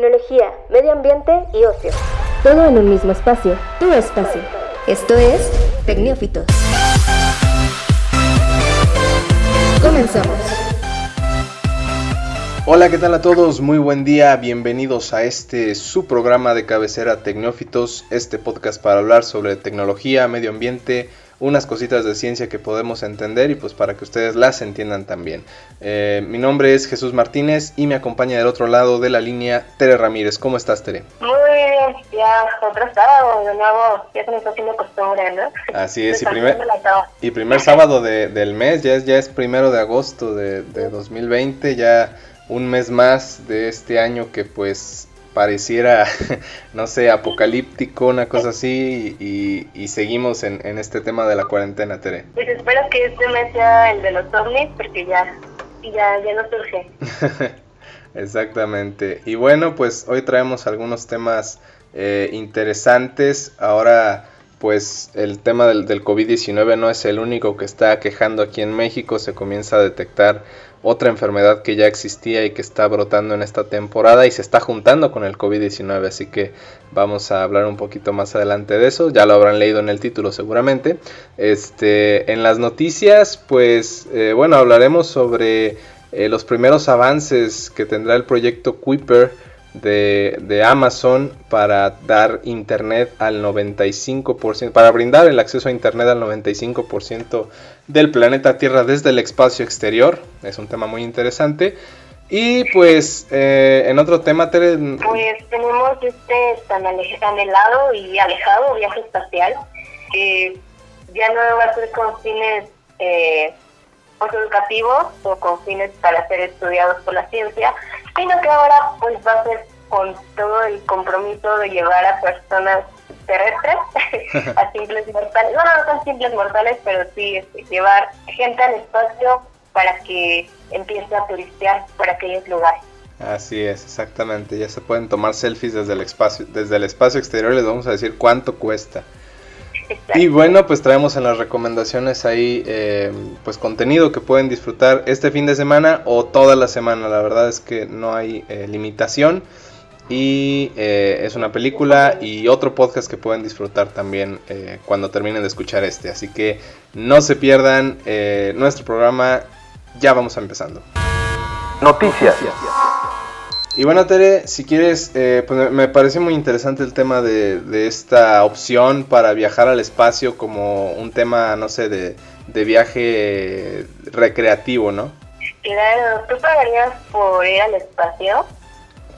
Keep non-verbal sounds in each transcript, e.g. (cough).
tecnología, medio ambiente y ocio. Todo en un mismo espacio, tu espacio. Esto es Tecnófitos. Comenzamos. Hola, ¿qué tal a todos? Muy buen día, bienvenidos a este su programa de cabecera Tecnófitos, este podcast para hablar sobre tecnología, medio ambiente, unas cositas de ciencia que podemos entender y pues para que ustedes las entiendan también. Eh, mi nombre es Jesús Martínez y me acompaña del otro lado de la línea Tere Ramírez. ¿Cómo estás, Tere? Muy bien, ya otro sábado de nuevo, ya se me está haciendo costumbre, ¿no? Así (laughs) es, y primer, y primer sábado de, del mes, ya es, ya es primero de agosto de, de 2020, ya un mes más de este año que pues pareciera, (laughs) no sé, apocalíptico, una cosa así, y, seguimos en, este tema de la cuarentena, Tere. Pues espero que este mes sea el de los ovnis, porque ya, ya, ya no surge. (laughs) Exactamente. Y bueno, pues hoy traemos algunos temas eh, interesantes. Ahora, pues el tema del, del COVID-19 no es el único que está quejando aquí en México. Se comienza a detectar otra enfermedad que ya existía y que está brotando en esta temporada y se está juntando con el COVID-19, así que vamos a hablar un poquito más adelante de eso, ya lo habrán leído en el título seguramente. Este, en las noticias, pues eh, bueno, hablaremos sobre eh, los primeros avances que tendrá el proyecto Kuiper de, Amazon para dar internet al 95%, para brindar el acceso a internet al 95% del planeta Tierra desde el espacio exterior. Es un tema muy interesante. Y pues eh, en otro tema, Tere... Pues tenemos este tan anhelado y alejado viaje espacial que ya no va a ser con fines eh, educativos o con fines para ser estudiados por la ciencia, sino que ahora pues va a ser con todo el compromiso de llevar a personas terrestres, (laughs) a simples mortales, no, no, son simples mortales, pero sí este, llevar gente al espacio para que empiece a turistear por aquellos lugares. Así es, exactamente. Ya se pueden tomar selfies desde el espacio, desde el espacio exterior. Les vamos a decir cuánto cuesta. Y bueno, pues traemos en las recomendaciones ahí eh, pues contenido que pueden disfrutar este fin de semana o toda la semana. La verdad es que no hay eh, limitación. Y eh, es una película y otro podcast que pueden disfrutar también cuando terminen de escuchar este. Así que no se pierdan nuestro programa. Ya vamos empezando. Noticias. Y bueno, Tere, si quieres, eh, pues me parece muy interesante el tema de, esta opción para viajar al espacio como un tema, no sé, de, viaje recreativo, ¿no? Claro, ¿tú pagarías por ir al espacio?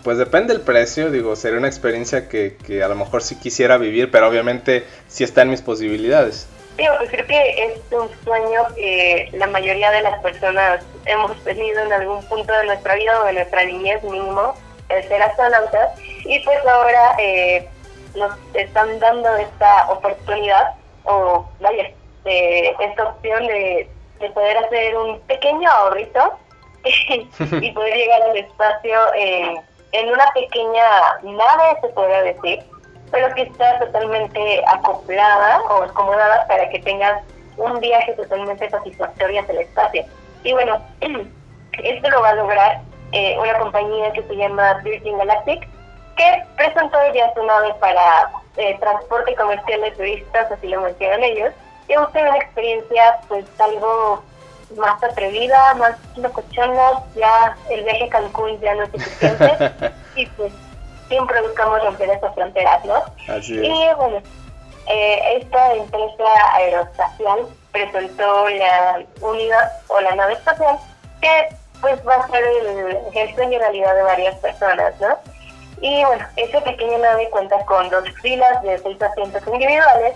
Pues depende del precio, digo, sería una experiencia que, que a lo mejor sí quisiera vivir, pero obviamente sí está en mis posibilidades. Digo, pues creo que es un sueño que la mayoría de las personas hemos tenido en algún punto de nuestra vida o de nuestra niñez mínimo, el ser astronautas, y pues ahora eh, nos están dando esta oportunidad, o vaya, esta opción de, poder hacer un pequeño ahorrito (laughs) y poder llegar al espacio en una pequeña nave, se podría decir, pero que está totalmente acoplada o acomodada para que tengas un viaje totalmente satisfactorio hacia el espacio. Y bueno, (clears throat) esto lo va a lograr eh, una compañía que se llama Virgin Galactic, que presentó ya su nave para eh, transporte comercial de turistas, así lo mencionan ellos, y a una experiencia pues algo más atrevida, más locochona, ya el viaje a Cancún ya no es suficiente, (laughs) y pues siempre buscamos romper esas fronteras, ¿no? Y bueno, eh, esta empresa aeroespacial presentó la unidad o la nave espacial que pues va a ser el, el sueño realidad de varias personas, ¿no? Y bueno, esta pequeña nave cuenta con dos filas de seis asientos individuales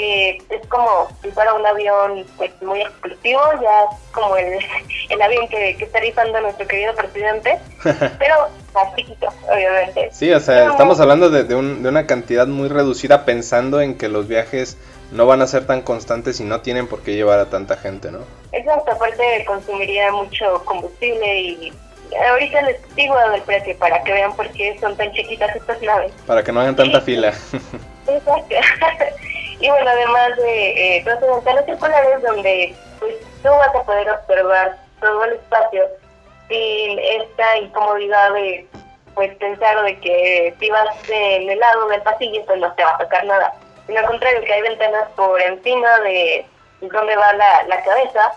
es como si fuera un avión pues muy exclusivo, ya como el, (laughs) el avión que, que está rifando nuestro querido presidente, (laughs) pero más chiquito, obviamente. Sí, o sea, estamos hablando de, de, un, de una cantidad muy reducida pensando en que los viajes no van a ser tan constantes y no tienen por qué llevar a tanta gente, ¿no? Exacto, aparte consumiría mucho combustible y ahorita les digo el precio para que vean por qué son tan chiquitas estas naves. Para que no hagan tanta fila. Exacto. (laughs) Y bueno, además de eh, dos ventanas circulares donde pues, tú vas a poder observar todo el espacio sin esta incomodidad de pues pensar de que si vas en el lado del pasillo pues no te va a tocar nada. Sino al contrario, que hay ventanas por encima de donde va la, la cabeza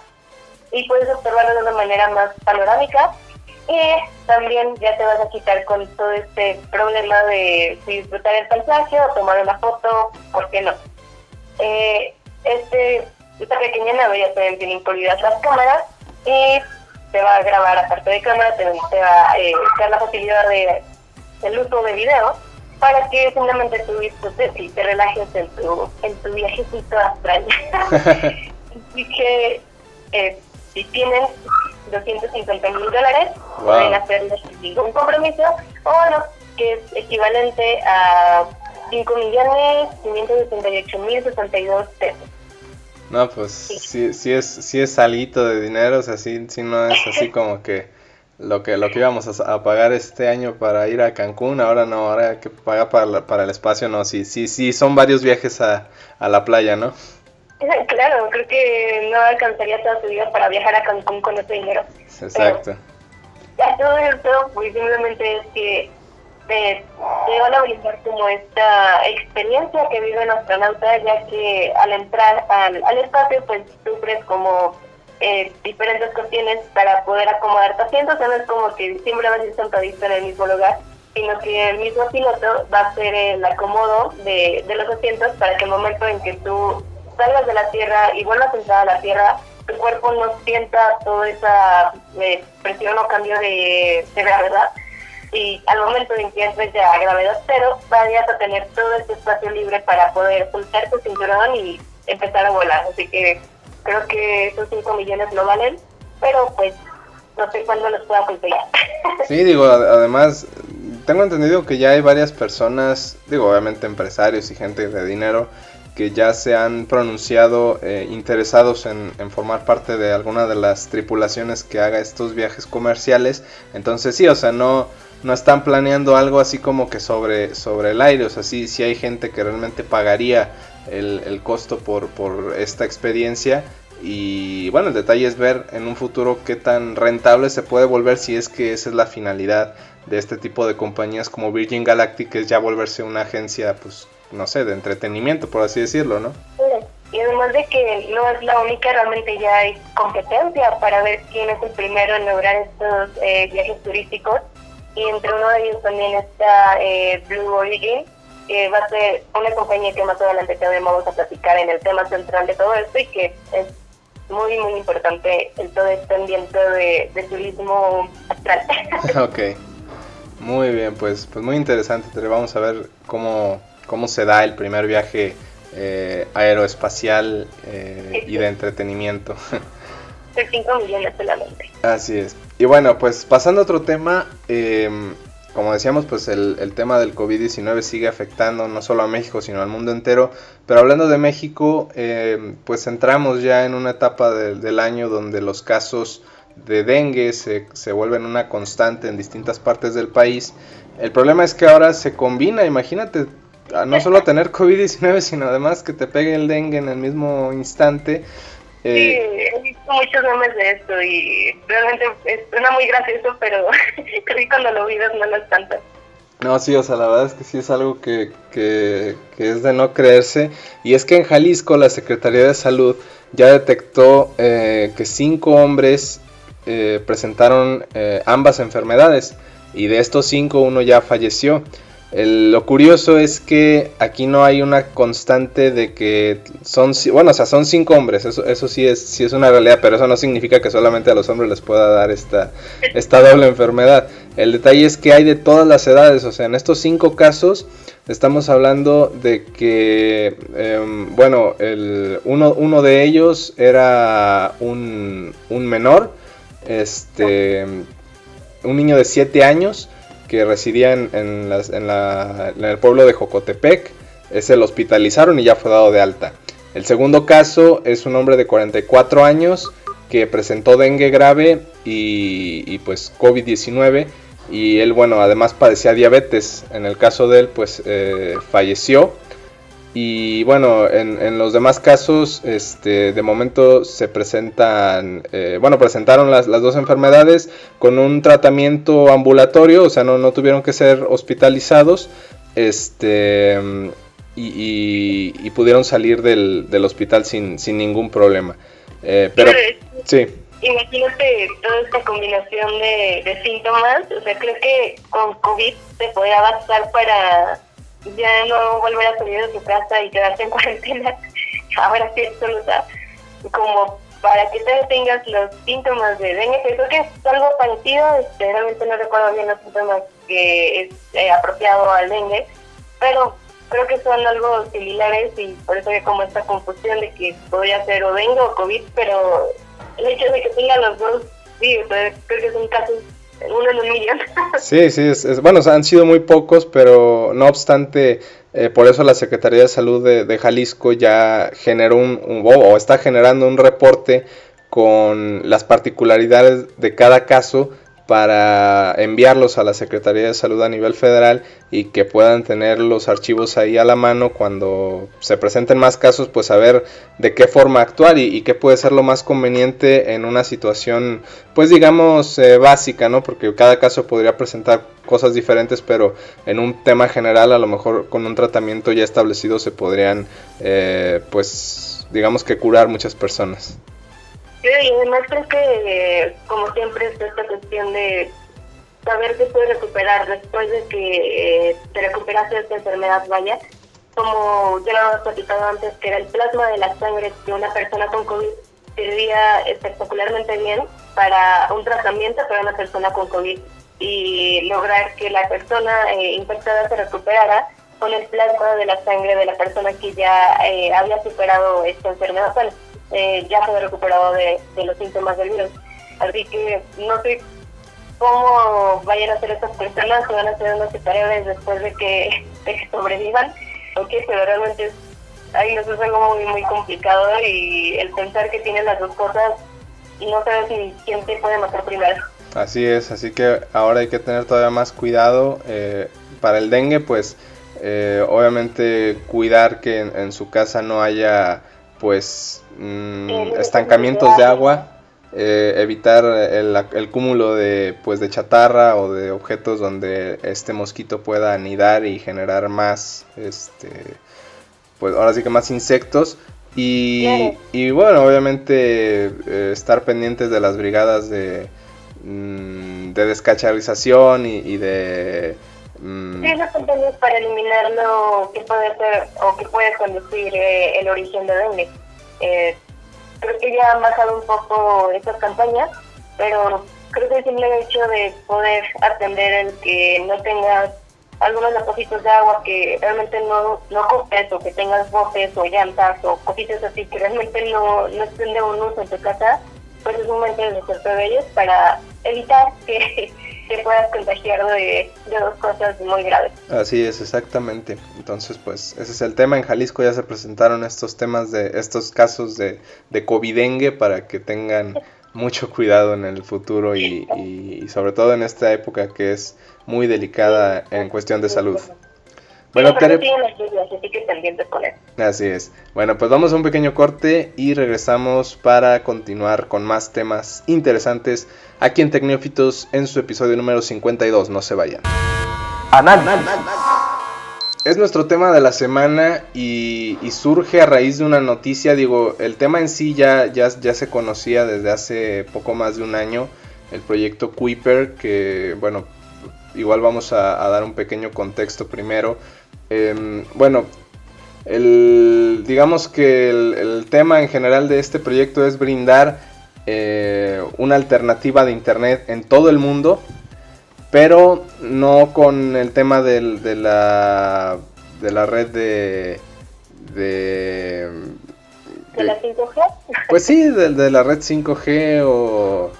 y puedes observarlo de una manera más panorámica y también ya te vas a quitar con todo este problema de disfrutar el paisaje o tomar una foto, ¿por qué no? Eh, este, esta pequeña nave ya también tiene incluidas las cámaras y te va a grabar aparte de cámara, te, va a eh, dar la facilidad de el uso de video para que simplemente tú disfrutes y te relajes en tu, en tu viajecito astral. (laughs) Así que eh, si tienen 250 mil dólares, pueden hacerlo sin ningún compromiso, o no, que es equivalente a 5 millones 568 mil 62 pesos. No, pues sí. sí, es, sí es algo de dinero, o sea, sí, no es así (laughs) como que lo que lo que íbamos a, pagar este año para ir a Cancún, ahora no, ahora hay que pagar para, para el espacio, no, sí, sí, sí, son varios viajes a, a la playa, ¿no? (laughs) Claro, creo que no alcanzaría toda su vida para viajar a Cancún con ese dinero. Exacto. ya todo esto, pues simplemente es que te, van a brindar como esta experiencia que vive el astronauta, ya que al entrar al, espacio, pues sufres como eh, diferentes cuestiones para poder acomodar tu asiento, o sea, no es como que siempre vas a ir sentadito en el mismo lugar, sino que el mismo piloto va a hacer el acomodo de, de los asientos para que el momento en que tú salgas de la Tierra y vuelvas a entrar a la Tierra, tu cuerpo no sienta toda esa eh, presión o cambio de, gravedad. Y al momento en que entres ya a gravedad cero, vayas a tener todo ese espacio libre para poder soltar tu cinturón y empezar a volar. Así que creo que esos 5 millones lo valen, pero pues no sé cuándo los pueda conseguir. (laughs) Sí, digo, además, tengo entendido que ya hay varias personas, digo, obviamente empresarios y gente de dinero, que ya se han pronunciado eh, interesados en, formar parte de alguna de las tripulaciones que haga estos viajes comerciales. Entonces sí, o sea, no, no están planeando algo así como que sobre, sobre el aire. O sea, sí, sí hay gente que realmente pagaría el, el costo por, por esta experiencia. Y bueno, el detalle es ver en un futuro qué tan rentable se puede volver si es que esa es la finalidad de este tipo de compañías como Virgin Galactic, que es ya volverse una agencia pues no sé, de entretenimiento, por así decirlo, ¿no? Y además de que no es la única, realmente ya hay competencia para ver quién es el primero en lograr estos eh, viajes turísticos. Y entre uno de ellos también está eh, Blue Origin, que va a ser una compañía que más adelante también vamos a platicar en el tema central de todo esto y que es muy, muy importante en todo este ambiente de, turismo astral. (laughs) ok, muy bien, pues, pues muy interesante. Vamos a ver cómo cómo se da el primer viaje eh, aeroespacial eh, y de entretenimiento. (laughs) De 5 millones solamente. Así es. Y bueno, pues pasando a otro tema, em, como decíamos, pues el, tema del COVID-19 sigue afectando no solo a México, sino al mundo entero. Pero hablando de México, em, pues entramos ya en una etapa del año donde los casos de dengue se, se vuelven una constante en distintas partes del país. El problema es que ahora se combina, imagínate, no solo tener (laughs) COVID-19, sino además que te pegue el dengue en el mismo instante. Eh, sí, he visto muchos memes de esto y realmente suena muy gracioso, pero (laughs) creo que cuando lo vives no lo es tanto. No, sí, o sea, la verdad es que sí es algo que, que, es de no creerse. Y es que en Jalisco la Secretaría de Salud ya detectó eh, que cinco hombres eh, presentaron ambas enfermedades. Y de estos cinco uno ya falleció lo curioso es que aquí no hay una constante de que son, bueno, o sea, son cinco hombres, eso, eso sí, es, sí es una realidad, pero eso no significa que solamente a los hombres les pueda dar esta, esta doble enfermedad. El detalle es que hay de todas las edades, o sea, en estos cinco casos estamos hablando de que, em, bueno, el, uno, uno de ellos era un, un menor, este, un niño de 7 años, que residía en, el pueblo de Jocotepec. Se lo hospitalizaron y ya fue dado de alta. El segundo caso es un hombre de 44 años que presentó dengue grave y, pues COVID-19 y él bueno además padecía diabetes. En el caso de él pues eh, falleció Y bueno, en, los demás casos, este, de momento se presentan, eh, bueno, presentaron las, las, dos enfermedades con un tratamiento ambulatorio, o sea, no, no tuvieron que ser hospitalizados, este, y, pudieron salir del, del hospital sin, sin, ningún problema. Eh, pero, sí. Imagínate toda esta combinación de, de síntomas, o sea, creo que con COVID se podría bastar para ya no volver a salir de su casa y quedarse en (laughs) cuarentena, ahora sí absoluta, como para que te tengas los síntomas de dengue, que creo que es algo parecido, este, realmente no recuerdo bien los síntomas que es eh, apropiado al dengue, pero creo que son algo similares y por eso hay como esta confusión de que podría ser o dengue o COVID, pero el hecho de que tenga los dos, sí, creo que son casos uno en un millón. Sí, sí, es, bueno, han sido muy pocos, pero no obstante, eh, por eso la Secretaría de Salud de, Jalisco ya generó un, o está generando un reporte con las particularidades de cada caso para enviarlos a la Secretaría de Salud a nivel federal y que puedan tener los archivos ahí a la mano cuando se presenten más casos, pues saber de qué forma actuar y, qué puede ser lo más conveniente en una situación, pues digamos, eh, básica, ¿no? Porque cada caso podría presentar cosas diferentes, pero en un tema general, a lo mejor con un tratamiento ya establecido se podrían, eh, pues, digamos que curar muchas personas. Sí, y además creo que, como siempre, es esta cuestión de saber que puedes recuperar después de que eh, te recuperaste de esta enfermedad, vaya. Como ya lo hemos platicado antes, que era el plasma de la sangre de una persona con COVID servía espectacularmente bien para un tratamiento para una persona con COVID y lograr que la persona eh, infectada se recuperara con el plasma de la sangre de la persona que ya eh, había superado esta enfermedad. Bueno, eh, ya se ha recuperado de, los síntomas del virus. Así que no sé cómo vayan a ser estas personas, si van a ser unos superhéroes después de que, (laughs) sobrevivan, o pero realmente es, ahí nos es algo muy, muy complicado y el pensar que tienen las dos cosas no sabes si quién te puede matar primero. Así es, así que ahora hay que tener todavía más cuidado. Eh, para el dengue, pues eh, obviamente cuidar que en, su casa no haya pues mm, estancamientos de agua, eh, evitar el, cúmulo de pues de chatarra o de objetos donde este mosquito pueda anidar y generar más este pues ahora sí que más insectos. Y, y bueno obviamente eh, estar pendientes de las brigadas de, mm, de descacharización y, de Sí, los para eliminar lo que puede ser o que puede conducir eh, el origen de dengue. Eh, creo que ya han bajado un poco estas campañas, pero creo que el simple hecho de poder atender el que no tengas algunos depósitos de agua que realmente no, no ocupes o que tengas botes o llantas o cositas así que realmente no, no estén de un uso en tu casa, pues es un momento de ser de ellos para evitar que te puedas contagiar de, dos cosas muy graves. Así es, exactamente. Entonces, pues ese es el tema. En Jalisco ya se presentaron estos temas de estos casos de, de covidengue para que tengan mucho cuidado en el futuro y, y, sobre todo en esta época que es muy delicada en cuestión de salud. Bueno, Tere... así es. Bueno, pues vamos a un pequeño corte y regresamos para continuar con más temas interesantes aquí en Tecnófitos en su episodio número 52. No se vayan. Es nuestro tema de la semana y, surge a raíz de una noticia. Digo, el tema en sí ya, ya, ya se conocía desde hace poco más de un año. El proyecto Kuiper, que bueno, igual vamos a dar un pequeño contexto primero. Em, bueno, el, digamos que el, tema en general de este proyecto es brindar eh, una alternativa de Internet en todo el mundo, pero no con el tema de, la, de la red de... ¿De, la 5G? (laughs) Pues sí, de la red 5G o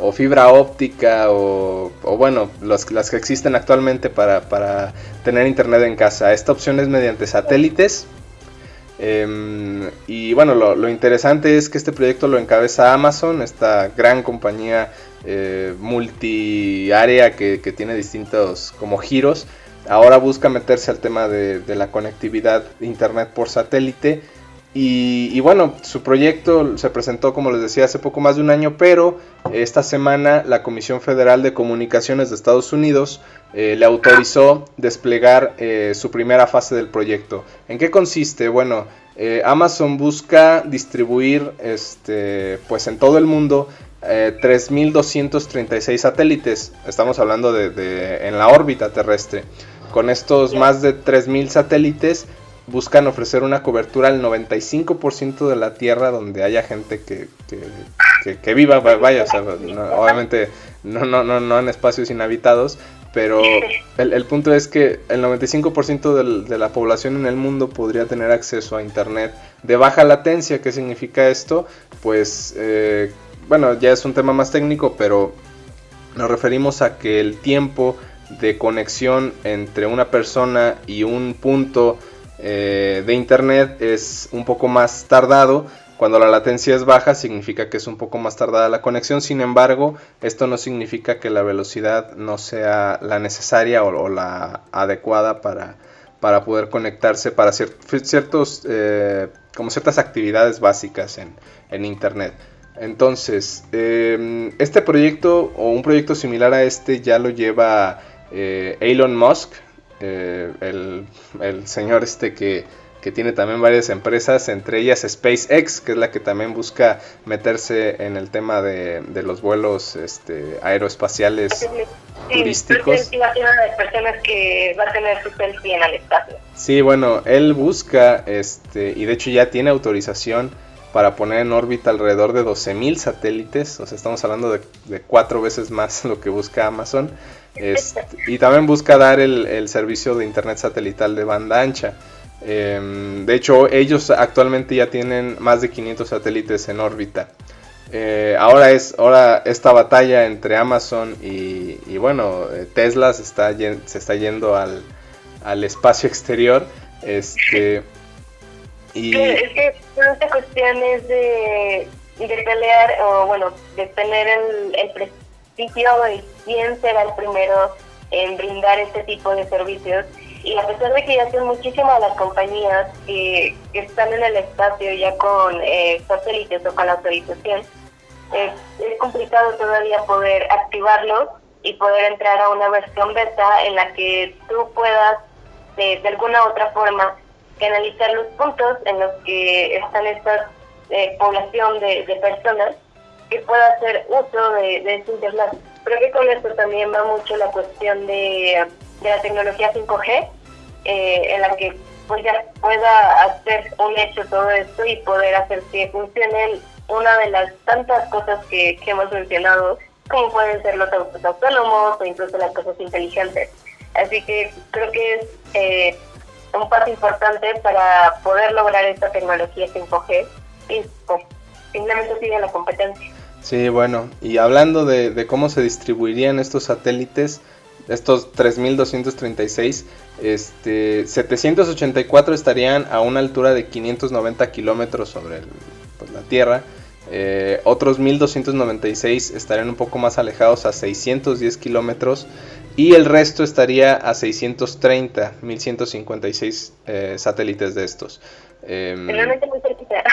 o fibra óptica o, bueno, las que existen actualmente para, tener internet en casa. Esta opción es mediante satélites. Em, y bueno, lo, interesante es que este proyecto lo encabeza Amazon, esta gran compañía eh, multiárea que, tiene distintos como giros. ahora busca meterse al tema de, de la conectividad internet por satélite y, bueno, su proyecto se presentó, como les decía, hace poco más de un año, pero esta semana la Comisión Federal de Comunicaciones de Estados Unidos eh, le autorizó desplegar eh, su primera fase del proyecto. ¿En qué consiste? Bueno, eh, Amazon busca distribuir este, pues en todo el mundo 3.236 satélites. Estamos hablando de, de, en la órbita terrestre. Con estos más de 3.000 satélites buscan ofrecer una cobertura al 95% de la Tierra donde haya gente que, que, viva, vaya, obviamente no, no, no, no en espacios inhabitados, pero el, punto es que el 95% de la población en el mundo podría tener acceso a Internet de baja latencia. ¿Qué significa esto? Pues, eh, bueno, ya es un tema más técnico, pero nos referimos a que el tiempo de conexión entre una persona y un punto eh, de internet es un poco más tardado. Cuando la latencia es baja significa que es un poco más tardada la conexión. Sin embargo, esto no significa que la velocidad no sea la necesaria o, la adecuada para, para, poder conectarse para ciertos, eh, como ciertas actividades básicas en, en internet. Entonces, em, este proyecto o un proyecto similar a este ya lo lleva eh, Elon Musk, eh, el, señor este que, tiene también varias empresas, entre ellas SpaceX, que es la que también busca meterse en el tema de, los vuelos este, aeroespaciales turísticos. Sí, personas que va a tener su selfie en el espacio. Sí, bueno, él busca, este, y de hecho ya tiene autorización para poner en órbita alrededor de 12.000 satélites, o sea, estamos hablando de, de cuatro veces más (laughs) lo que busca Amazon. Y también busca dar el, servicio de internet satelital de banda ancha. Em, de hecho, ellos actualmente ya tienen más de 500 satélites en órbita. Eh, ahora es ahora esta batalla entre Amazon y, bueno, eh, Tesla se está, se está yendo al, al espacio (laughs) exterior. Este, y... Es que esta cuestión es de, de pelear, o bueno, de tener el, el y quién será el primero en brindar este tipo de servicios. Y a pesar de que ya son muchísimas las compañías que, están en el espacio ya con eh, satélites o con la autorización, es, complicado todavía poder activarlos y poder entrar a una versión beta en la que tú puedas de, alguna otra forma canalizar los puntos en los que están esta eh, población de personas que pueda hacer uso de, de este internet. Creo que con esto también va mucho la cuestión de, la tecnología 5G, eh, en la que pues ya pueda hacer un hecho todo esto y poder hacer que funcione una de las tantas cosas que, hemos mencionado, como pueden ser los autos autónomos o incluso las cosas inteligentes. Así que creo que es eh, un paso importante para poder lograr esta tecnología 5G y pues, simplemente sigue la competencia. Sí, bueno, y hablando de, cómo se distribuirían estos satélites, estos 3236, este, 784 estarían a una altura de 590 kilómetros sobre pues, la Tierra. Eh, otros 1296 estarían un poco más alejados a 610 kilómetros y el resto estaría a 630, 1156 eh, satélites de estos. Em, Realmente muy cerquita.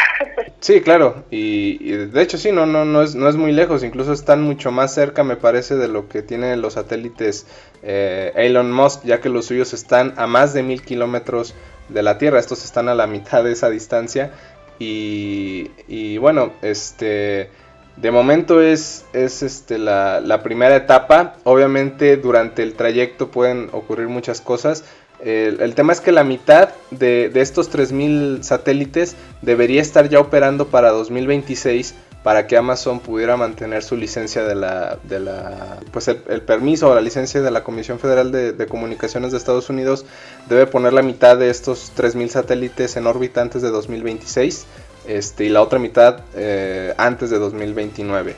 Sí, claro, y, de hecho sí, no, no, no, es, no es muy lejos, incluso están mucho más cerca, me parece, de lo que tienen los satélites eh, Elon Musk, ya que los suyos están a más de mil kilómetros de la Tierra, estos están a la mitad de esa distancia, y, y bueno, este... De momento es, es este, la, la, primera etapa. Obviamente durante el trayecto pueden ocurrir muchas cosas. El, tema es que la mitad de, estos 3.000 satélites debería estar ya operando para 2026 para que Amazon pudiera mantener su licencia de la, de la pues el, permiso o la licencia de la Comisión Federal de, Comunicaciones de Estados Unidos debe poner la mitad de estos 3.000 satélites en órbita antes de 2026 este, y la otra mitad eh, antes de 2029.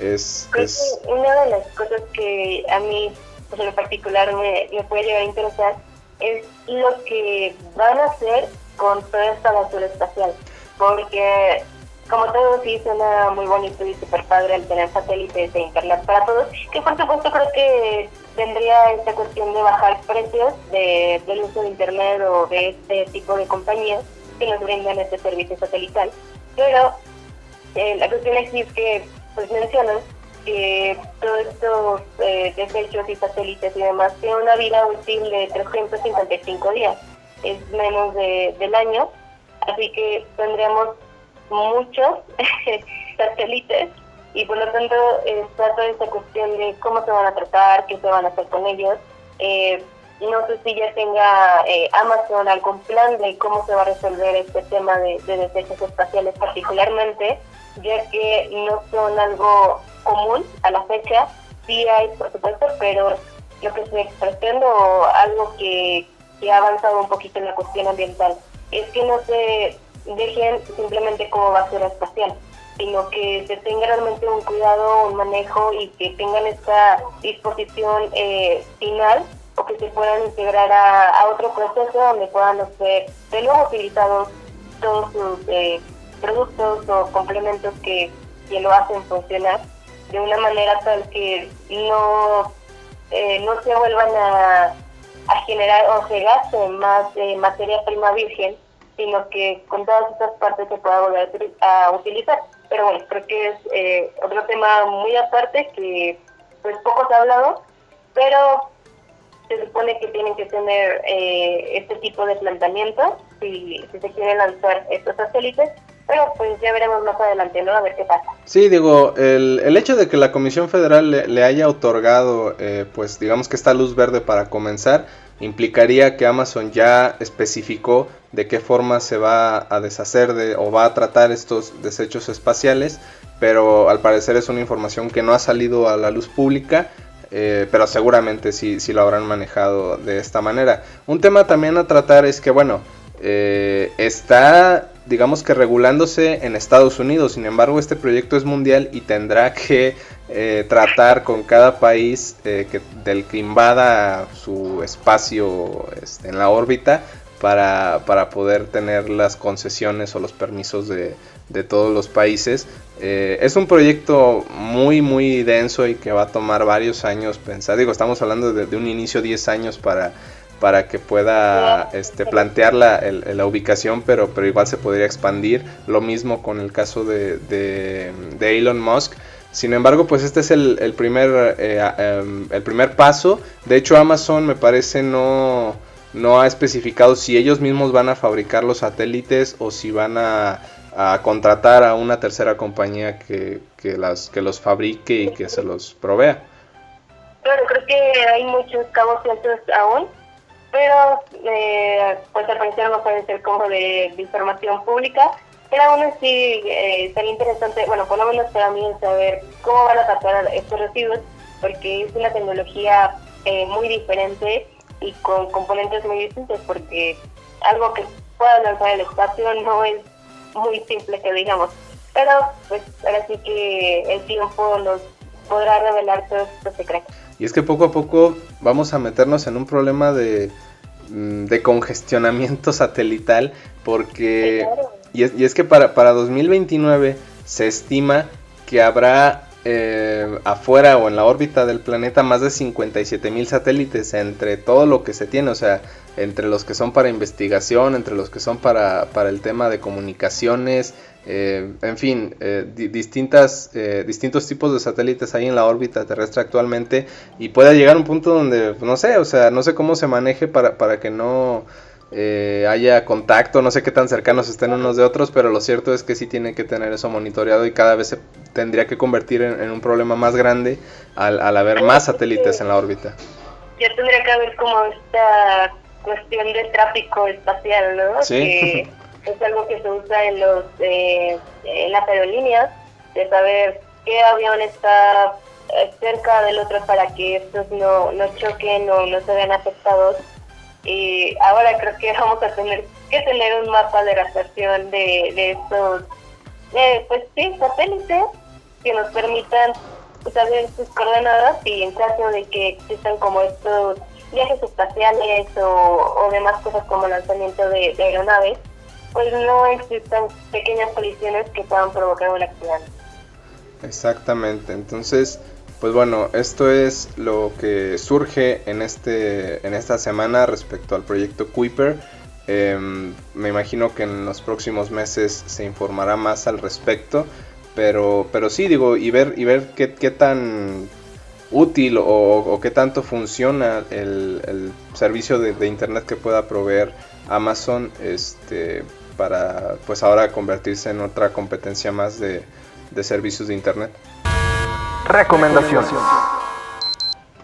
Es, es... Una de las cosas que a mí pues, en particular me, me puede llegar a interesar es lo que van a hacer con toda esta basura espacial. Porque, como todo sí suena muy bonito y súper padre el tener satélites de internet para todos, que por supuesto creo que tendría esta cuestión de bajar precios de, del uso de Internet o de este tipo de compañías que nos brindan este servicio satelital. Pero eh, la cuestión es que pues mencionan que todos estos eh, desechos y satélites y demás tienen una vida útil de 355 días, es menos de, del año, así que tendríamos muchos (laughs) satélites. Y por lo tanto está toda esta cuestión de cómo se van a tratar, qué se van a hacer con ellos. Eh, no sé si ya tenga eh, Amazon algún plan de cómo se va a resolver este tema de desechos espaciales particularmente, ya que no son algo común a la fecha. Sí hay, por supuesto, pero lo que se pretende o algo que, que ha avanzado un poquito en la cuestión ambiental es que no se dejen simplemente como basura espacial sino que se tenga realmente un cuidado, un manejo y que tengan esta disposición eh, final o que se puedan integrar a, otro proceso donde puedan ser de nuevo utilizados todos sus eh, productos o complementos que, que, lo hacen funcionar de una manera tal que no, eh, no se vuelvan a, generar o se gasten más materia prima virgen, sino que con todas estas partes se pueda volver a utilizar. Pero bueno, creo que es eh, otro tema muy aparte que pues poco se ha hablado, pero se supone que tienen que tener eh, este tipo de planteamiento si, si se quieren lanzar estos satélites pero pues ya veremos más adelante, ¿no? A ver qué pasa. Sí, digo, el, el hecho de que la Comisión Federal le, haya otorgado, eh, pues digamos que esta luz verde para comenzar, implicaría que Amazon ya especificó de qué forma se va a deshacer de o va a tratar estos desechos espaciales, pero al parecer es una información que no ha salido a la luz pública. Eh, pero seguramente sí, sí lo habrán manejado de esta manera. Un tema también a tratar es que, bueno, eh, está digamos que regulándose en Estados Unidos. Sin embargo, este proyecto es mundial y tendrá que eh, tratar con cada país eh, que, del que invada su espacio este, en la órbita para, para, poder tener las concesiones o los permisos de, de todos los países. Eh, es un proyecto muy, muy denso y que va a tomar varios años pensar. Digo, estamos hablando de, un inicio 10 años para para que pueda este, plantear la, la, ubicación, pero, pero igual se podría expandir. Lo mismo con el caso de, de, Elon Musk. Sin embargo, pues este es el, el primer, eh, em, el primer paso. De hecho, Amazon me parece no, no ha especificado si ellos mismos van a fabricar los satélites o si van a, a contratar a una tercera compañía que, que, las, que los fabrique y que se los provea. Claro, creo que hay muchos cabos sueltos aún pero eh, pues al parecer no puede ser como de, información pública. Pero aún así eh, sería interesante, bueno, por lo menos para mí, saber cómo van a tratar estos residuos, porque es una tecnología eh, muy diferente y con componentes muy distintos, porque algo que pueda lanzar el espacio no es muy simple que digamos. Pero pues ahora sí que el tiempo nos podrá revelar todos estos secretos. Y es que poco a poco vamos a meternos en un problema de, mm, de congestionamiento (laughs) satelital porque... Y, es, y es, que para, para 2029 se estima que habrá eh, afuera o en la órbita del planeta más de 57 mil satélites entre todo lo que se tiene, o sea, entre los que son para investigación, entre los que son para, para el tema de comunicaciones, eh, en fin, eh, distintas, eh, distintos tipos de satélites hay en la órbita terrestre actualmente y puede llegar a un punto donde, no sé, o sea, no sé cómo se maneje para, para que no haya contacto, no sé qué tan cercanos estén unos de otros, pero lo cierto es que sí tiene que tener eso monitoreado y cada vez se tendría que convertir en, un problema más grande al, al haber más satélites en la órbita. Ya tendría que haber como esta cuestión de tráfico espacial, ¿no? Sí. es algo que se usa en los eh, en las aerolíneas de saber qué avión está eh, cerca del otro para que estos no, no choquen o no se vean afectados y ahora creo que vamos a tener que tener un mapa de recepción de, de estos eh, pues sí satélites que nos permitan saber sus coordenadas y en caso de que existan como estos viajes espaciales o, demás cosas como lanzamiento de aeronaves pues no existen pequeñas colisiones que puedan provocar un accidente. Exactamente, entonces pues bueno, esto es lo que surge en, este, en esta semana respecto al proyecto Kuiper. Em, me imagino que en los próximos meses se informará más al respecto. Pero, pero sí, digo, y ver, y ver qué, tan útil o, qué tanto funciona el, servicio de, internet que pueda proveer Amazon este, para pues ahora convertirse en otra competencia más de servicios de internet. Recomendaciones.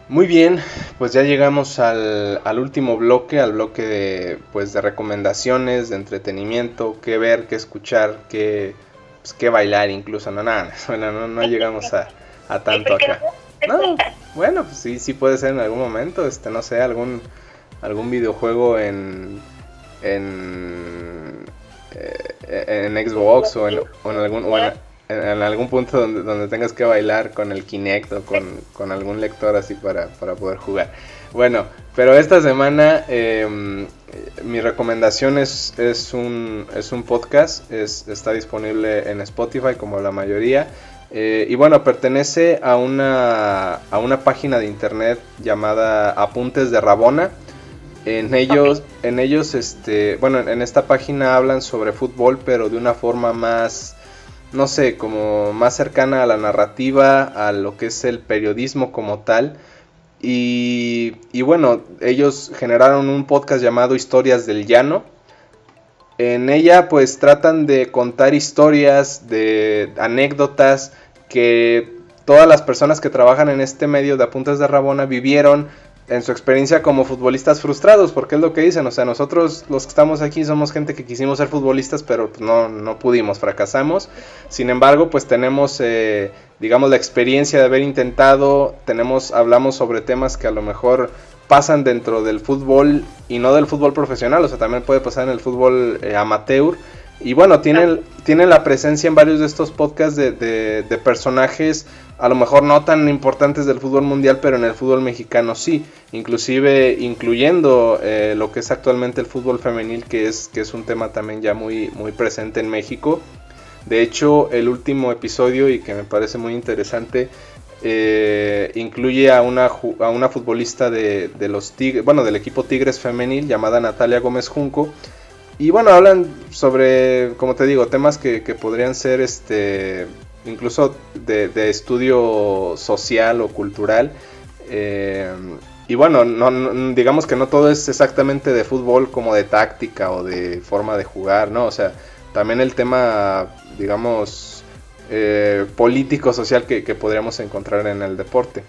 Muy bien, pues ya llegamos al, al, último bloque, al bloque de, pues, de recomendaciones, de entretenimiento, qué ver, qué escuchar, qué, pues, qué bailar incluso. No, nada, (laughs) bueno, no, no llegamos a, a tanto acá. No, bueno, pues sí, sí puede ser en algún momento, este, no sé, algún, algún videojuego en, en, eh, en Xbox o en, o en algún, o en, en algún punto donde, donde tengas que bailar con el Kinect o con, algún lector así para, poder jugar. Bueno, pero esta semana em, mi recomendación es, es, un, es un podcast, es, está disponible en Spotify como la mayoría. Eh, y bueno, pertenece a una, a una página de internet llamada Apuntes de Rabona. En ellos, en ellos, este, bueno, en esta página hablan sobre fútbol, pero de una forma más no sé, como más cercana a la narrativa, a lo que es el periodismo como tal. Y, y, bueno, ellos generaron un podcast llamado Historias del Llano. En ella pues tratan de contar historias, de anécdotas que todas las personas que trabajan en este medio de Apuntes de Rabona vivieron en su experiencia como futbolistas frustrados, porque es lo que dicen, o sea, nosotros los que estamos aquí somos gente que quisimos ser futbolistas, pero pues, no, no pudimos, fracasamos. Sin embargo, pues tenemos, eh, digamos, la experiencia de haber intentado, tenemos, hablamos sobre temas que a lo mejor pasan dentro del fútbol y no del fútbol profesional, o sea, también puede pasar en el fútbol eh, amateur. Y bueno, tienen, tienen la presencia en varios de estos podcasts de, de, de personajes a lo mejor no tan importantes del fútbol mundial, pero en el fútbol mexicano sí, inclusive incluyendo eh, lo que es actualmente el fútbol femenil, que es, que es un tema también ya muy, muy presente en México. De hecho, el último episodio, y que me parece muy interesante, eh, incluye a una, a una futbolista de, de, los tigres, bueno, del equipo Tigres femenil llamada Natalia Gómez Junco. Y bueno, hablan sobre, como te digo, temas que, que podrían ser este incluso de, estudio social o cultural. Eh, y bueno, no, digamos que no todo es exactamente de fútbol como de táctica o de forma de jugar, ¿no? O sea, también el tema, digamos, eh, político, social que, podríamos encontrar en el deporte.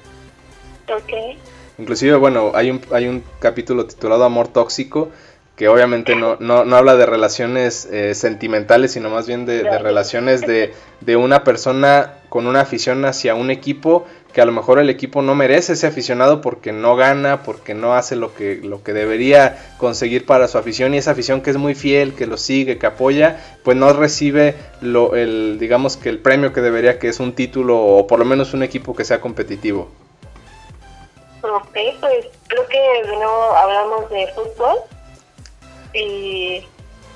Ok. Inclusive, bueno, hay un, hay un capítulo titulado Amor Tóxico, que obviamente no, no, no habla de relaciones eh, sentimentales, sino más bien de, relaciones de, de, una persona con una afición hacia un equipo que a lo mejor el equipo no merece ese aficionado porque no gana, porque no hace lo que, lo que debería conseguir para su afición y esa afición que es muy fiel, que lo sigue, que apoya, pues no recibe lo, el, digamos que el premio que debería, que es un título o por lo menos un equipo que sea competitivo. Ok, pues creo que de nuevo hablamos de fútbol y,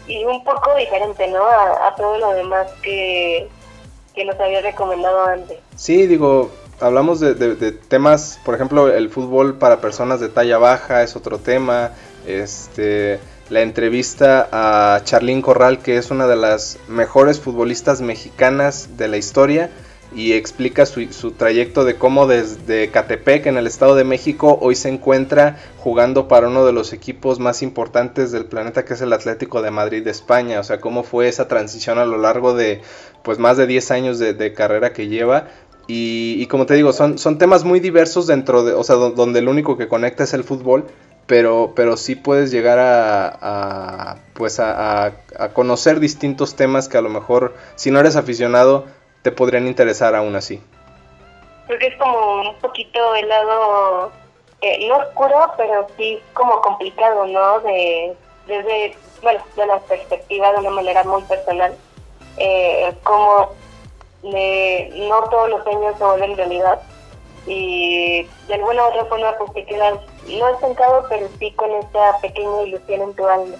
y un poco diferente, ¿no? A, todo lo demás que, que, nos había recomendado antes. Sí, digo, hablamos de, de, temas, por ejemplo, el fútbol para personas de talla baja es otro tema, este la entrevista a Charlín Corral, que es una de las mejores futbolistas mexicanas de la historia, y explica su, su, trayecto de cómo desde Catepec en el Estado de México hoy se encuentra jugando para uno de los equipos más importantes del planeta que es el Atlético de Madrid de España, o sea, cómo fue esa transición a lo largo de pues más de 10 años de, carrera que lleva. Y, como te digo, son, son temas muy diversos dentro de, o sea, donde lo único que conecta es el fútbol, pero, pero sí puedes llegar a, pues a, a conocer distintos temas que a lo mejor si no eres aficionado te podrían interesar aún así? Porque es como un poquito el lado, eh, no oscuro, pero sí como complicado, ¿no? De, desde, bueno, de la perspectiva de una manera muy personal, eh, como no todos los sueños se vuelven realidad y de alguna u otra forma pues te quedas no estancado pero sí con esa pequeña ilusión en tu alma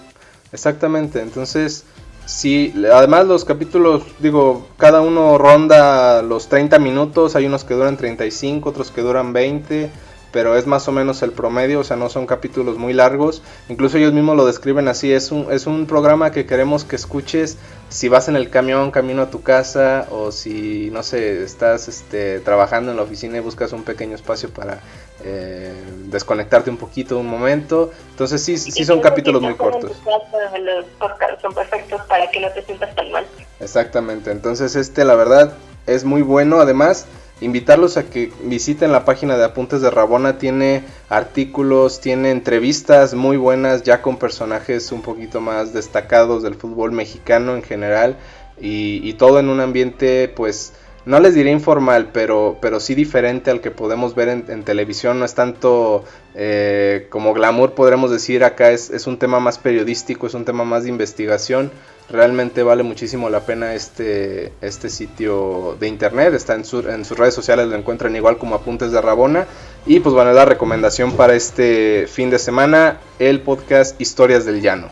exactamente entonces Sí, además los capítulos, digo, cada uno ronda los 30 minutos, hay unos que duran 35, otros que duran 20 pero es más o menos el promedio, o sea, no son capítulos muy largos. Incluso ellos mismos lo describen así, es un, es un programa que queremos que escuches si vas en el camión camino a tu casa o si, no sé, estás este, trabajando en la oficina y buscas un pequeño espacio para eh, desconectarte un poquito un momento. Entonces sí, sí son capítulos muy cortos. Los son perfectos para que no te sientas tan mal. Exactamente, entonces este la verdad es muy bueno, además invitarlos a que visiten la página de Apuntes de Rabona, tiene artículos, tiene entrevistas muy buenas ya con personajes un poquito más destacados del fútbol mexicano en general y, todo en un ambiente pues no les diré informal, pero, pero sí diferente al que podemos ver en, televisión. No es tanto eh, como glamour, podremos decir. Acá es, es, un tema más periodístico, es un tema más de investigación. Realmente vale muchísimo la pena este, este sitio de internet. Está en, en sus redes sociales, lo encuentran igual como Apuntes de Rabona. Y pues bueno, la recomendación para este fin de semana, el podcast Historias del Llano.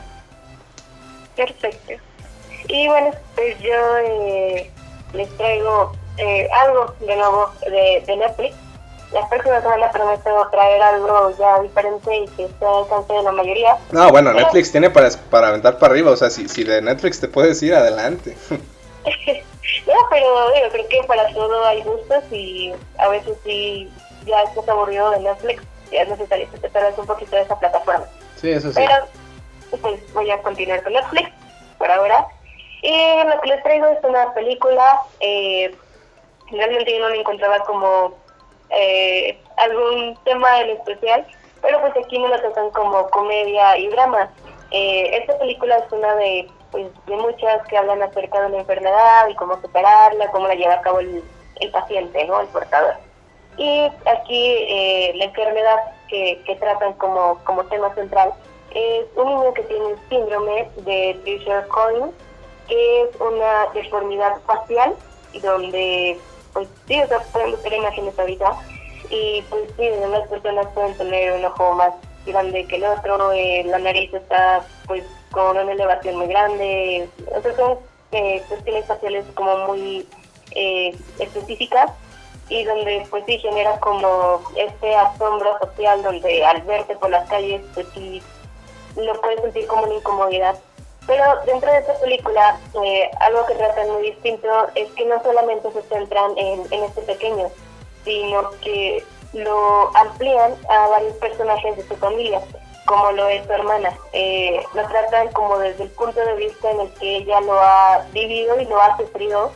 Perfecto. Y bueno, pues yo eh, les traigo eh, algo de nuevo de Netflix la próxima semana prometo traer algo ya diferente y que sea alcance de la mayoría. No, bueno, Netflix tiene para, para aventar para arriba, o sea, si, si de Netflix te puedes ir, adelante. (laughs) no, pero digo, creo que para todo hay gustos y a veces sí ya estás aburrido de Netflix y es necesario que te un poquito de esa plataforma. Sí, eso sí. Pero pues voy a continuar con Netflix por ahora. Y lo que les traigo es una película, eh, realmente yo no la encontraba como eh, algún tema en especial, pero pues aquí me lo tocan como comedia y drama. Eh, esta película es una de, pues, de muchas que hablan acerca de la enfermedad y cómo superarla, cómo la lleva a cabo el, paciente, ¿no? El portador. Y aquí eh, la enfermedad que, que tratan como, como tema central es un niño que tiene el síndrome de Fisher Collins, que es una deformidad facial donde pues sí, o sea, pueden buscar imágenes ahorita y pues sí, las personas pueden tener un ojo más grande que el otro, eh, la nariz está pues con una elevación muy grande, o sea, son eh, cuestiones faciales como muy eh, específicas y donde pues sí genera como este asombro social donde al verte por las calles pues sí lo puedes sentir como una incomodidad pero dentro de esta película, eh, algo que tratan muy distinto es que no solamente se centran en, este pequeño, sino que lo amplían a varios personajes de su familia, como lo es su hermana. Eh, lo tratan como desde el punto de vista en el que ella lo ha vivido y lo ha sufrido,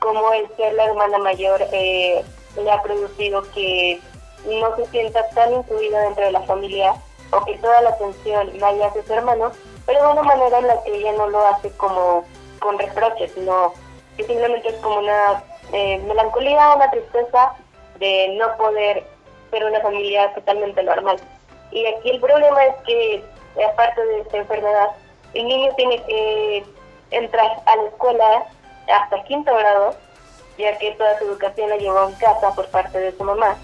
como el ser la hermana mayor eh, le ha producido que no se sienta tan incluida dentro de la familia o que toda la atención vaya a sus hermanos pero de una manera en la que ella no lo hace como con reproches, sino que simplemente es como una eh, melancolía, una tristeza de no poder ser una familia totalmente normal. Y aquí el problema es que, aparte de esta enfermedad, el niño tiene que entrar a la escuela hasta quinto grado, ya que toda su educación la llevó en casa por parte de su mamá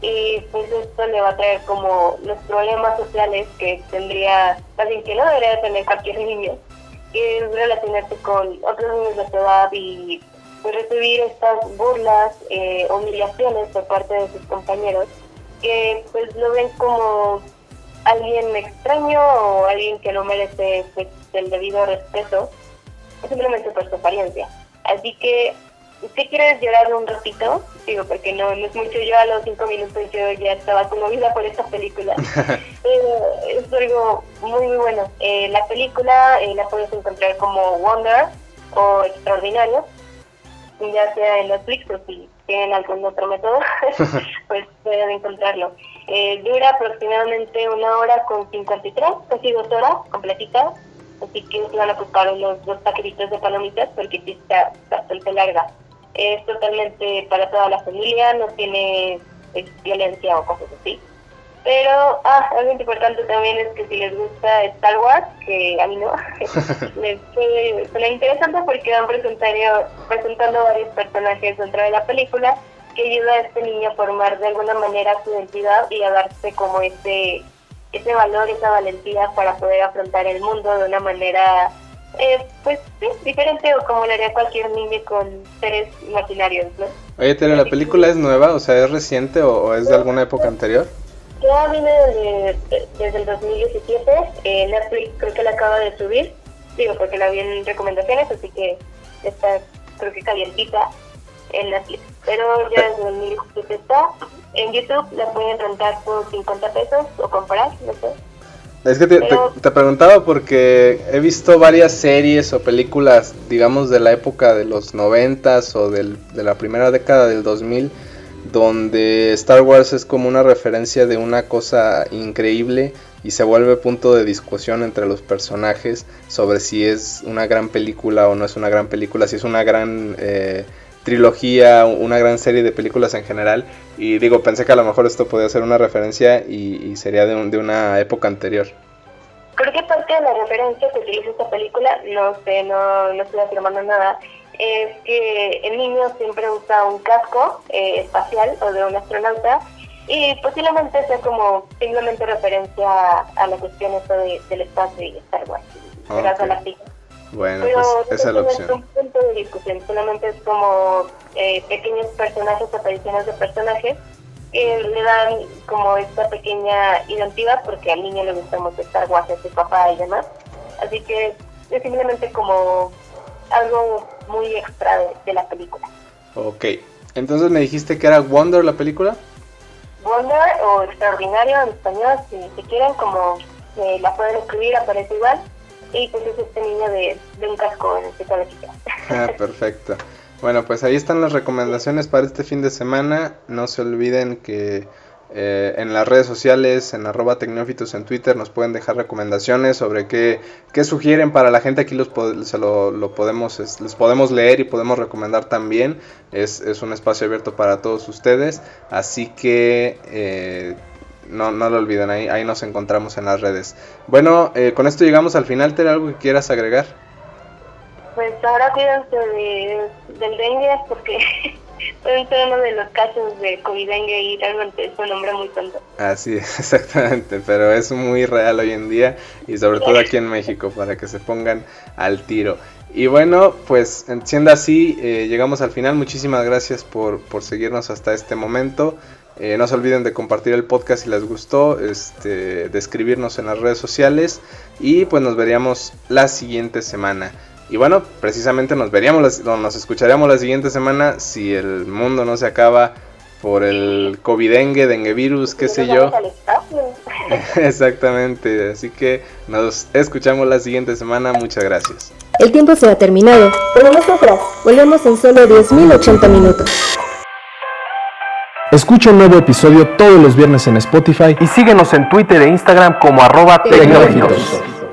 y pues esto le va a traer como los problemas sociales que tendría, alguien que no debería tener cualquier niño, que es relacionarse con otros niños de su edad y pues, recibir estas burlas, eh, humillaciones por parte de sus compañeros, que pues lo ven como alguien extraño o alguien que no merece pues, el debido respeto, simplemente por su apariencia. Así que ¿Qué quieres llorar un ratito? Digo, porque no, no es mucho, yo a los cinco minutos yo ya estaba conmovida por esta película. Pero (laughs) es algo muy, muy bueno. Eh, la película eh, la puedes encontrar como Wonder o Extraordinario, ya sea en Netflix o si tienen algún otro método, (laughs) pues pueden encontrarlo. Eh, dura aproximadamente una hora con 53, casi dos horas completitas, así que se van a buscar unos dos paquetitos de palomitas porque sí está bastante larga es totalmente para toda la familia, no tiene pues, violencia o cosas así. Pero ah, algo importante también es que si les gusta Star Wars, que a mí no, (laughs) (laughs) les suena interesante porque van presentando, presentando varios personajes dentro de la película que ayuda a este niño a formar de alguna manera su identidad y a darse como ese, ese valor, esa valentía para poder afrontar el mundo de una manera Eh, pues sí, diferente o como lo haría cualquier niño con seres imaginarios, ¿no? Oye, Tere, ¿la película es nueva? O sea, ¿es reciente o, es de alguna época anterior? Ya viene desde, el 2017. Eh, Netflix creo que la acaba de subir. Digo, porque la vi en recomendaciones, así que está, creo que calientita en Netflix. Pero ya desde el 2017 está. En YouTube la pueden rentar por 50 pesos o comprar, no sé. Es que te, te, preguntaba porque he visto varias series o películas, digamos, de la época de los noventas o del, de la primera década del 2000, donde Star Wars es como una referencia de una cosa increíble y se vuelve punto de discusión entre los personajes sobre si es una gran película o no es una gran película, si es una gran... Eh, trilogía, una gran serie de películas en general. Y digo, pensé que a lo mejor esto podía ser una referencia y, sería de, de, una época anterior. Creo que parte de la referencia que utiliza esta película, no sé, no, no estoy afirmando nada, es que el niño siempre usa un casco eh, espacial o de un astronauta y posiblemente sea como simplemente referencia a la cuestión del espacio y Star Wars. Okay. Bueno, pues esa es la opción. No es un punto de discusión, solamente es como eh, pequeños personajes, apariciones de personajes que le dan como esta pequeña identidad porque al niño le gusta mucho Star Wars, a su papá y demás. Así que es simplemente como algo muy extra de, la película. Ok, entonces me dijiste que era Wonder la película. Wonder o Extraordinario en español, si, si quieren, como eh, la pueden escribir, aparece igual y pues es este niño de, un casco en este cabecita. Ah, (laughs) perfecto. Bueno, pues ahí están las recomendaciones para este fin de semana. No se olviden que eh, en las redes sociales, en arroba tecnófitos en Twitter, nos pueden dejar recomendaciones sobre qué, qué sugieren para la gente. Aquí los se lo, podemos, les podemos leer y podemos recomendar también. Es, es un espacio abierto para todos ustedes. Así que eh, no, no lo olviden, ahí, ahí nos encontramos en las redes. Bueno, eh, con esto llegamos al final, ¿Te algo que quieras agregar? Pues ahora cuídense de, del dengue porque (laughs) ser uno de los casos de COVID dengue y realmente es un nombre muy tonto. Así es, (laughs) exactamente, pero es muy real hoy en día y sobre todo aquí en México para que se pongan al tiro. Y bueno, pues siendo así, eh, llegamos al final. Muchísimas gracias por, por seguirnos hasta este momento. Eh, no se olviden de compartir el podcast si les gustó, este, de escribirnos en las redes sociales y pues nos veríamos la siguiente semana. Y bueno, precisamente nos veríamos, nos escucharíamos la siguiente semana si el mundo no se acaba por el COVID-dengue, dengue virus, qué sé yo. (laughs) Exactamente, así que nos escuchamos la siguiente semana, muchas gracias. El tiempo se ha terminado, pero nosotras volvemos en solo 10.080 minutos. Escucha un nuevo episodio todos los viernes en Spotify y síguenos en Twitter e Instagram como arroba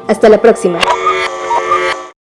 Hasta la próxima.